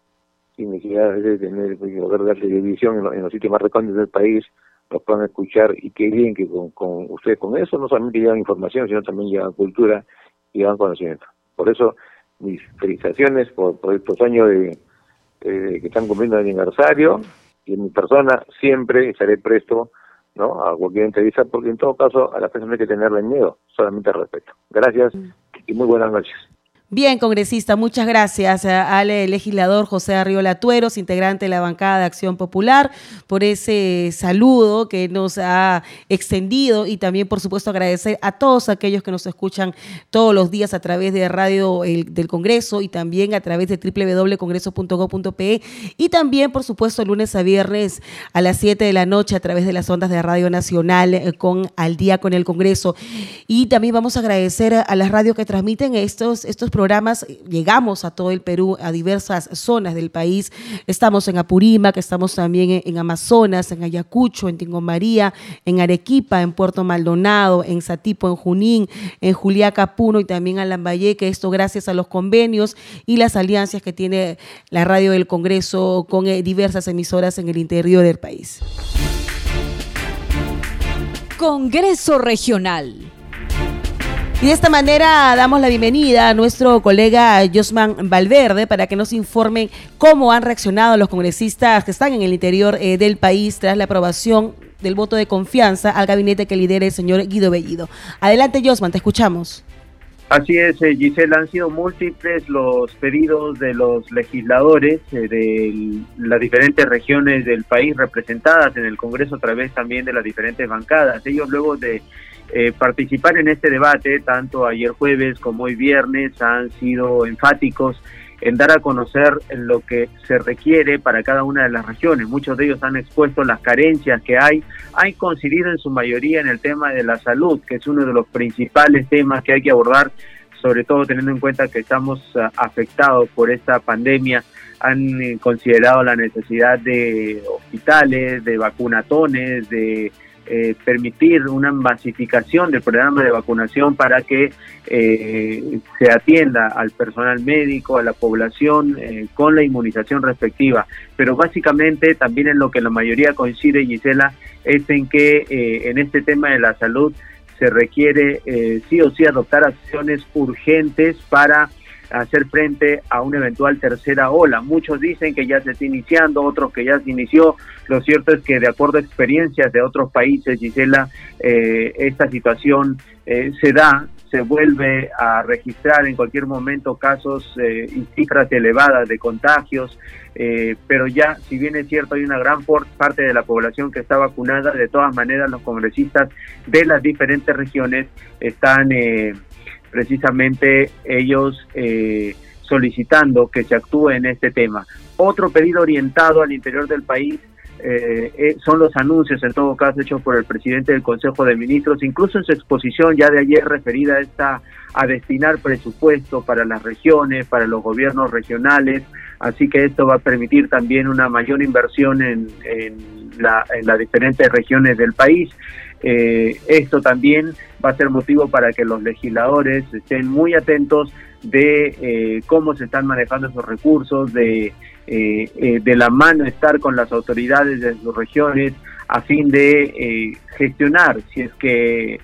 sin necesidad de tener pues, o ver la televisión en, lo- en los sitios más recónditos del país los puedan escuchar y qué bien que con, con ustedes con eso no solamente llevan información, sino también llevan cultura y llevan conocimiento. Por eso, mis felicitaciones por, por estos años de, que están cumpliendo el aniversario y en mi persona siempre estaré presto ¿no? a cualquier entrevista porque en todo caso a la persona no hay que tenerle miedo, solamente respeto. Gracias y muy buenas noches. Bien, congresista, muchas gracias al legislador José Arriola Tueros, integrante de la bancada de Acción Popular, por ese saludo que nos ha extendido y también, por supuesto, agradecer a todos aquellos que nos escuchan todos los días a través de Radio del Congreso y también a través de www.congreso.go.pe y también, por supuesto, lunes a viernes a las 7 de la noche a través de las ondas de Radio Nacional eh, con Al Día con el Congreso. Y también vamos a agradecer a las radios que transmiten estos, estos programas llegamos a todo el Perú, a diversas zonas del país. Estamos en Apurímac, estamos también en, Amazonas, en Ayacucho, en Tingomaría, en Arequipa, en Puerto Maldonado, en Satipo, en Junín, en Juliaca, Puno y también en Lambayeque. Esto gracias a los convenios y las alianzas que tiene la radio del Congreso con eh, diversas emisoras en el interior del país. Congreso Regional. Y de esta manera damos la bienvenida a nuestro colega Josman Valverde para que nos informen cómo han reaccionado los congresistas que están en el interior eh, del país tras la aprobación del voto de confianza al gabinete que lidera el señor Guido Bellido. Adelante, Josman, te escuchamos. Así es, eh, Gisela, han sido múltiples los pedidos de los legisladores eh, de las diferentes regiones del país representadas en el Congreso a través también de las diferentes bancadas. Ellos luego de eh, participar en este debate, tanto ayer jueves como hoy viernes, han sido enfáticos en dar a conocer lo que se requiere para cada una de las regiones. Muchos de ellos han expuesto las carencias que hay, han coincidido en su mayoría en el tema de la salud, que es uno de los principales temas que hay que abordar, sobre todo teniendo en cuenta que estamos ah, afectados por esta pandemia han eh, considerado la necesidad de hospitales, de vacunatones, de eh, permitir una masificación del programa de vacunación para que eh, se atienda al personal médico, a la población eh, con la inmunización respectiva. Pero básicamente también en lo que la mayoría coincide, Gisela, es en que en este tema de la salud se requiere sí o sí adoptar acciones urgentes para hacer frente a una eventual tercera ola. Muchos dicen que ya se está iniciando, otros que ya se inició. Lo cierto es que de acuerdo a experiencias de otros países, Gisela, eh, esta situación eh, se da, se vuelve a registrar en cualquier momento casos eh, y cifras elevadas de contagios, pero ya, si bien es cierto, hay una gran parte de la población que está vacunada, de todas maneras los congresistas de las diferentes regiones están precisamente ellos eh, solicitando que se actúe en este tema. Otro pedido orientado al interior del país eh, eh, son los anuncios, en todo caso, hechos por el presidente del Consejo de Ministros, incluso en su exposición ya de ayer referida a, esta, a destinar presupuesto para las regiones, para los gobiernos regionales, así que esto va a permitir también una mayor inversión en, la, en las diferentes regiones del país. Eh, esto también va a ser motivo para que los legisladores estén muy atentos de eh, cómo se están manejando esos recursos, de, eh, de la mano estar con las autoridades de sus regiones a fin de gestionar, si es que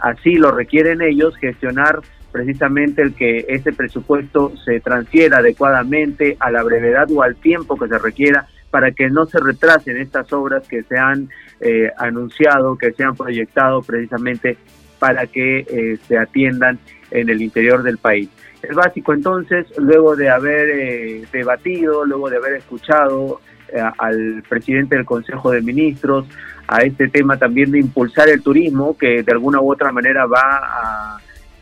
así lo requieren ellos, gestionar precisamente el que ese presupuesto se transfiera adecuadamente a la brevedad o al tiempo que se requiera para que no se retrasen estas obras que se han eh, anunciado, que se han proyectado precisamente para que eh, se atiendan en el interior del país. Es básico entonces, luego de haber eh, debatido, luego de haber escuchado al presidente del Consejo de Ministros, a este tema también de impulsar el turismo, que de alguna u otra manera va a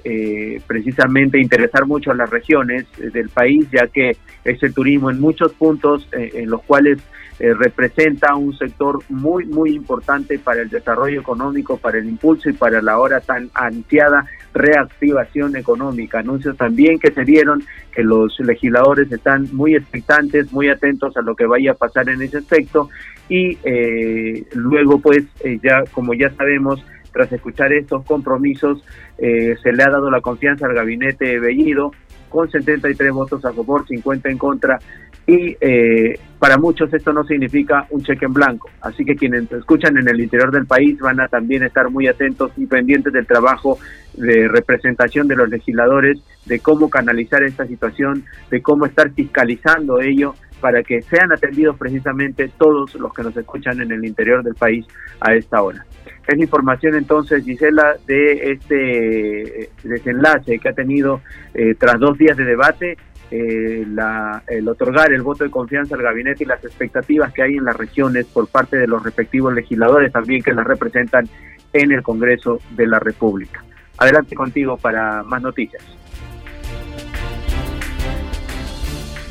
eh, precisamente interesar mucho a las regiones eh, del país, ya que es el turismo en muchos puntos eh, en los cuales representa un sector muy, muy importante para el desarrollo económico, para el impulso y para la ahora tan ansiada reactivación económica. Anuncios también que se dieron, que los legisladores están muy expectantes, muy atentos a lo que vaya a pasar en ese aspecto y luego pues ya como ya sabemos tras escuchar estos compromisos, eh, se le ha dado la confianza al gabinete Bellido con 73 votos a favor, 50 en contra, y eh, para muchos esto no significa un cheque en blanco. Así que quienes escuchan en el interior del país van a también estar muy atentos y pendientes del trabajo de representación de los legisladores, de cómo canalizar esta situación, de cómo estar fiscalizando ello para que sean atendidos precisamente todos los que nos escuchan en el interior del país a esta hora. Es información entonces, Gisela, de este desenlace que ha tenido eh, tras dos días de debate eh, el otorgar el voto de confianza al gabinete y las expectativas que hay en las regiones por parte de los respectivos legisladores también que las representan en el Congreso de la República. Adelante contigo para más noticias.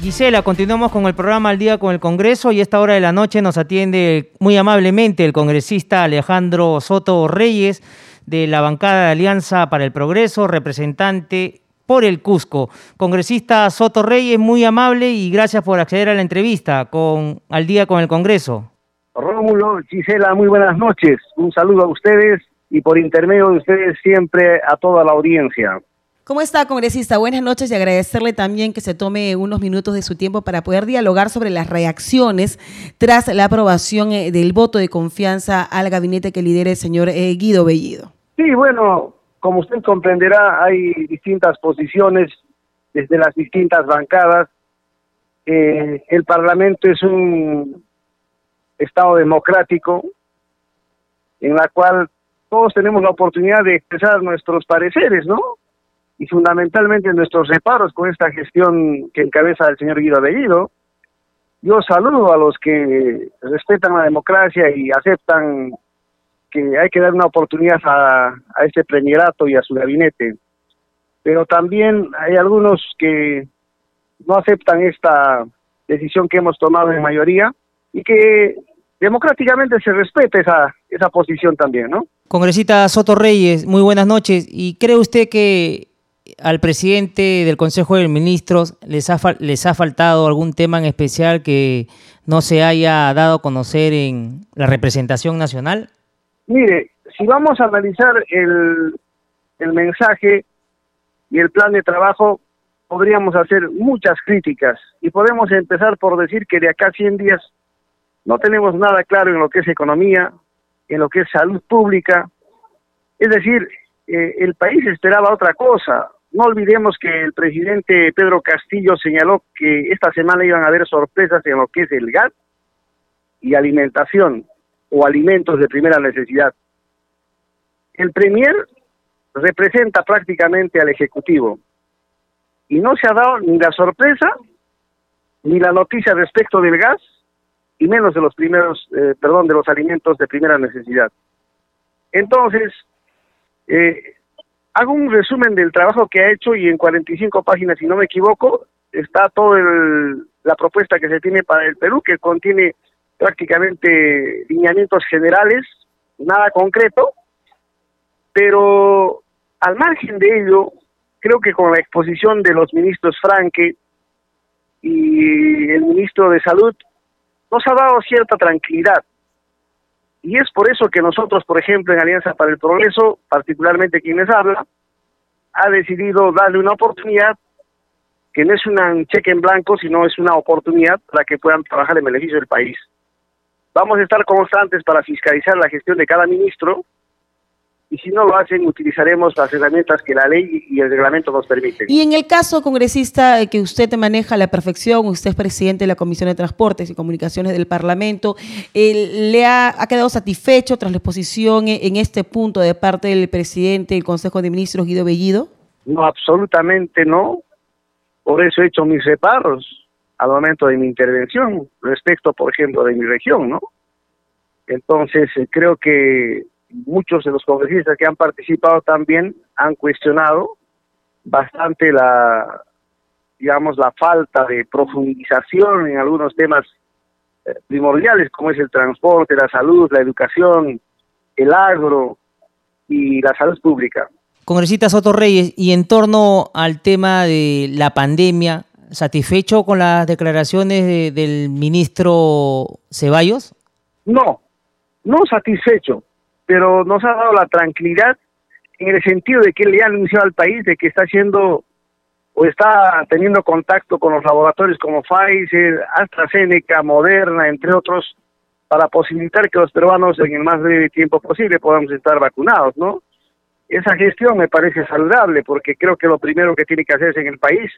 Gisela, continuamos con el programa Al Día con el Congreso y a esta hora de la noche nos atiende muy amablemente el congresista Alejandro Soto Reyes de la bancada de Alianza para el Progreso, representante por el Cusco. Congresista Soto Reyes, muy amable y gracias por acceder a la entrevista con Al Día con el Congreso. Rómulo, Gisela, muy buenas noches. Un saludo a ustedes y por intermedio de ustedes siempre a toda la audiencia. ¿Cómo está, congresista? Buenas noches y agradecerle también que se tome unos minutos de su tiempo para poder dialogar sobre las reacciones tras la aprobación eh, del voto de confianza al gabinete que lidera el señor eh, Guido Bellido. Sí, bueno, como usted comprenderá, hay distintas posiciones desde las distintas bancadas. Eh, el Parlamento es un Estado democrático en la cual todos tenemos la oportunidad de expresar nuestros pareceres, ¿no? Y fundamentalmente nuestros reparos con esta gestión que encabeza el señor Guido Bellido. Yo saludo a los que respetan la democracia y aceptan que hay que dar una oportunidad a, a este premierato y a su gabinete. Pero también hay algunos que no aceptan esta decisión que hemos tomado en mayoría y que democráticamente se respete esa, esa posición también, ¿no? Congresista Soto Reyes, muy buenas noches. ¿Y cree usted que al presidente del Consejo de Ministros les ha, les ha faltado algún tema en especial que no se haya dado a conocer en la representación nacional? Mire, si vamos a analizar el, el mensaje y el plan de trabajo, podríamos hacer muchas críticas y podemos empezar por decir que de acá a 100 días no tenemos nada claro en lo que es economía, en lo que es salud pública. Es decir, eh, el país esperaba otra cosa. No olvidemos que el presidente Pedro Castillo señaló que esta semana iban a haber sorpresas en lo que es el gas y alimentación o alimentos de primera necesidad. El Premier representa prácticamente al Ejecutivo y no se ha dado ni la sorpresa ni la noticia respecto del gas y menos de los primeros, eh, perdón, de los alimentos de primera necesidad. Entonces, eh, hago un resumen del trabajo que ha hecho y en 45 páginas, si no me equivoco, está toda la propuesta que se tiene para el Perú, que contiene prácticamente lineamientos generales, nada concreto, pero al margen de ello, creo que con la exposición de los ministros Franque y el ministro de Salud, nos ha dado cierta tranquilidad. Y es por eso que nosotros, por ejemplo, en Alianza para el Progreso, particularmente quienes hablan, ha decidido darle una oportunidad que no es un cheque en blanco, sino es una oportunidad para que puedan trabajar en beneficio del país. Vamos a estar constantes para fiscalizar la gestión de cada ministro y si no lo hacen utilizaremos las herramientas que la ley y el reglamento nos permiten. Y en el caso, congresista, eh, que usted maneja a la perfección, usted es presidente de la Comisión de Transportes y Comunicaciones del Parlamento, ¿le ha, quedado satisfecho tras la exposición en este punto de parte del presidente del Consejo de Ministros, Guido Bellido? No, absolutamente no. Por eso he hecho mis reparos al momento de mi intervención respecto, por ejemplo, de mi región, ¿no? Entonces, eh, creo que muchos de los congresistas que han participado también han cuestionado bastante la, digamos, la falta de profundización en algunos temas eh, primordiales, como es el transporte, la salud, la educación, el agro y la salud pública. Congresista Soto Reyes, y en torno al tema de la pandemia, satisfecho con las declaraciones del ministro Ceballos? No, no satisfecho, pero nos ha dado la tranquilidad en el sentido de que le ha anunciado al país de que está haciendo o está teniendo contacto con los laboratorios como Pfizer, AstraZeneca, Moderna, entre otros, para posibilitar que los peruanos en el más breve tiempo posible podamos estar vacunados, ¿no? Esa gestión me parece saludable porque creo que lo primero que tiene que hacerse en el país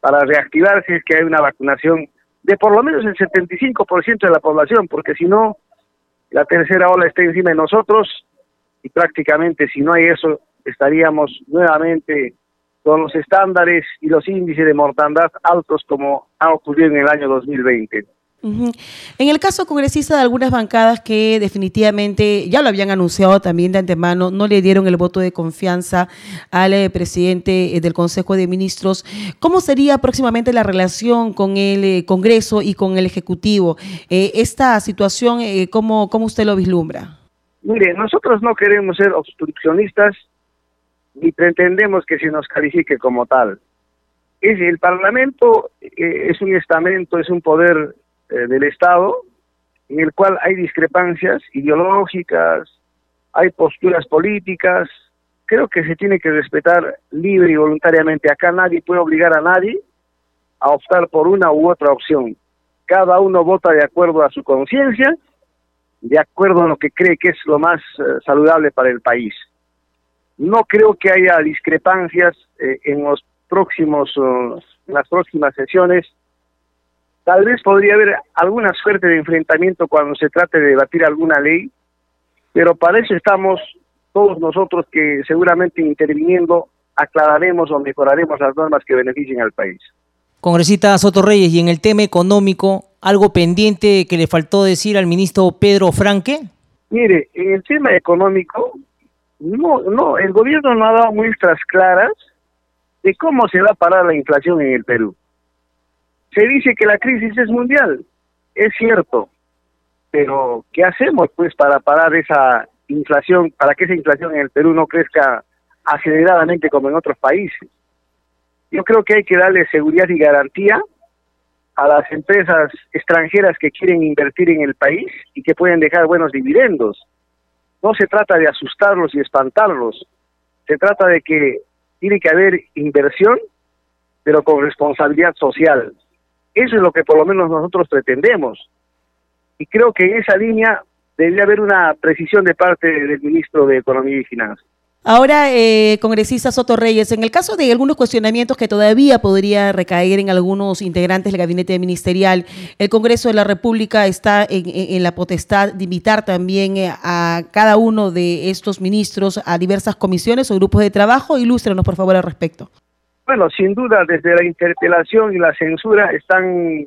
para reactivarse es que hay una vacunación de por lo menos el 75% de la población, porque si no, la tercera ola está encima de nosotros y prácticamente si no hay eso, estaríamos nuevamente con los estándares y los índices de mortandad altos como ha ocurrido en el año 2020. En el caso congresista de algunas bancadas que definitivamente ya lo habían anunciado también de antemano, no le dieron el voto de confianza al eh, presidente eh, del Consejo de Ministros, ¿cómo sería próximamente la relación con el eh, Congreso y con el Ejecutivo? esta situación, ¿cómo, ¿cómo usted lo vislumbra? Mire, nosotros no queremos ser obstruccionistas ni pretendemos que se nos califique como tal. Es, el Parlamento es un estamento, es un poder eh, del Estado, en el cual hay discrepancias ideológicas, hay posturas políticas, creo que se tiene que respetar libre y voluntariamente. Acá nadie puede obligar a nadie a optar por una u otra opción. Cada uno vota de acuerdo a su conciencia, de acuerdo a lo que cree que es lo más eh, saludable para el país. No creo que haya discrepancias eh, en los próximos, en las próximas sesiones Tal vez podría haber alguna suerte de enfrentamiento cuando se trate de debatir alguna ley, pero para eso estamos todos nosotros que seguramente interviniendo aclararemos o mejoraremos las normas que beneficien al país. Congresista Soto Reyes, y en el tema económico, ¿algo pendiente que le faltó decir al ministro Pedro Franque? Mire, en el tema económico, no, no, el gobierno no ha dado muestras claras de cómo se va a parar la inflación en el Perú. Se dice que la crisis es mundial, es cierto, pero ¿qué hacemos pues para parar esa inflación, para que esa inflación en el Perú no crezca aceleradamente como en otros países? Yo creo que hay que darle seguridad y garantía a las empresas extranjeras que quieren invertir en el país y que pueden dejar buenos dividendos. No se trata de asustarlos y espantarlos, se trata de que tiene que haber inversión, pero con responsabilidad social. Eso es lo que por lo menos nosotros pretendemos. Y creo que en esa línea debería haber una precisión de parte del ministro de Economía y Finanzas. Ahora, eh, congresista Soto Reyes, en el caso de algunos cuestionamientos que todavía podría recaer en algunos integrantes del gabinete ministerial, el Congreso de la República está en, la potestad de invitar también eh, a cada uno de estos ministros a diversas comisiones o grupos de trabajo. Ilústrenos, por favor, al respecto. Bueno, sin duda, desde la interpelación y la censura están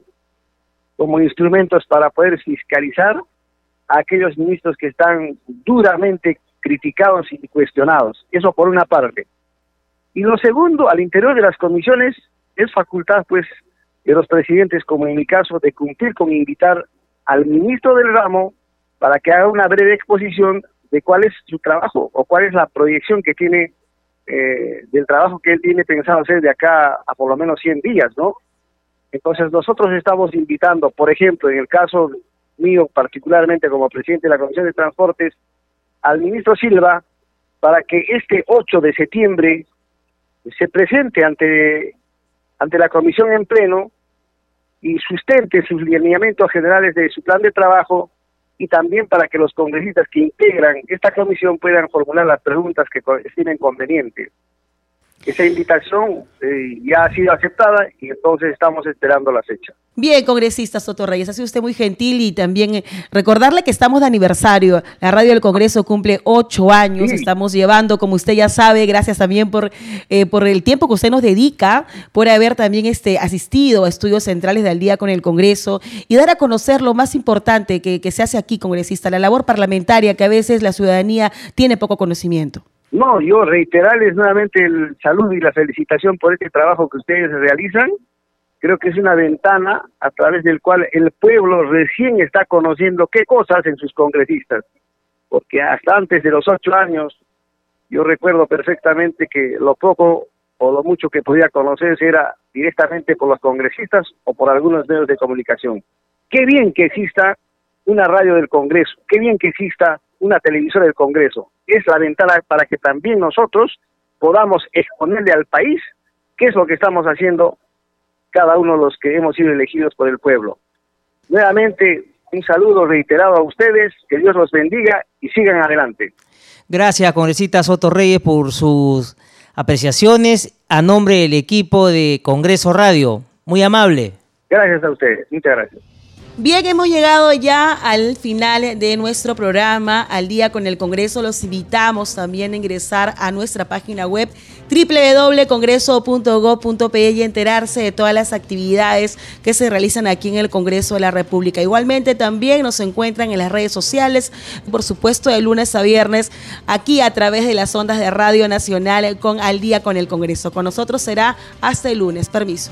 como instrumentos para poder fiscalizar a aquellos ministros que están duramente criticados y cuestionados. Eso por una parte. Y lo segundo, al interior de las comisiones, es facultad, pues, de los presidentes, como en mi caso, de cumplir con invitar al ministro del ramo para que haga una breve exposición de cuál es su trabajo o cuál es la proyección que tiene eh, del trabajo que él tiene pensado hacer de acá a por lo menos 100 días, ¿no? Entonces nosotros estamos invitando, por ejemplo, en el caso mío particularmente como presidente de la Comisión de Transportes, al ministro Silva para que este 8 de septiembre se presente ante, ante la comisión en pleno y sustente sus lineamientos generales de su plan de trabajo y también para que los congresistas que integran esta comisión puedan formular las preguntas que estimen convenientes. Esa invitación eh, ya ha sido aceptada y entonces estamos esperando la fecha. Bien, congresista Soto Reyes, ha sido usted muy gentil y también eh, recordarle que estamos de aniversario. La radio del Congreso cumple ocho años. Estamos llevando, como usted ya sabe, gracias también por, eh, por el tiempo que usted nos dedica, por haber también este, asistido a estudios centrales del día con el Congreso y dar a conocer lo más importante que, que se hace aquí, congresista, la labor parlamentaria que a veces la ciudadanía tiene poco conocimiento. No, yo reiterarles nuevamente el saludo y la felicitación por este trabajo que ustedes realizan. Creo que es una ventana a través del cual el pueblo recién está conociendo qué cosas en sus congresistas. Porque hasta antes de los ocho años, yo recuerdo perfectamente que lo poco o lo mucho que podía conocerse era directamente por los congresistas o por algunos medios de comunicación. Qué bien que exista una radio del Congreso, qué bien que exista una televisora del Congreso. Es la ventana para que también nosotros podamos exponerle al país qué es lo que estamos haciendo cada uno de los que hemos sido elegidos por el pueblo. Nuevamente, un saludo reiterado a ustedes, que Dios los bendiga y sigan adelante. Gracias, congresista Soto Reyes, por sus apreciaciones a nombre del equipo de Congreso Radio. Muy amable. Gracias a ustedes, muchas gracias. Bien, hemos llegado ya al final de nuestro programa, al día con el Congreso. Los invitamos también a ingresar a nuestra página web www.congreso.gov.pe y enterarse de todas las actividades que se realizan aquí en el Congreso de la República. Igualmente también nos encuentran en las redes sociales, por supuesto de lunes a viernes, aquí a través de las ondas de Radio Nacional con Al día con el Congreso. Con nosotros será hasta el lunes. Permiso.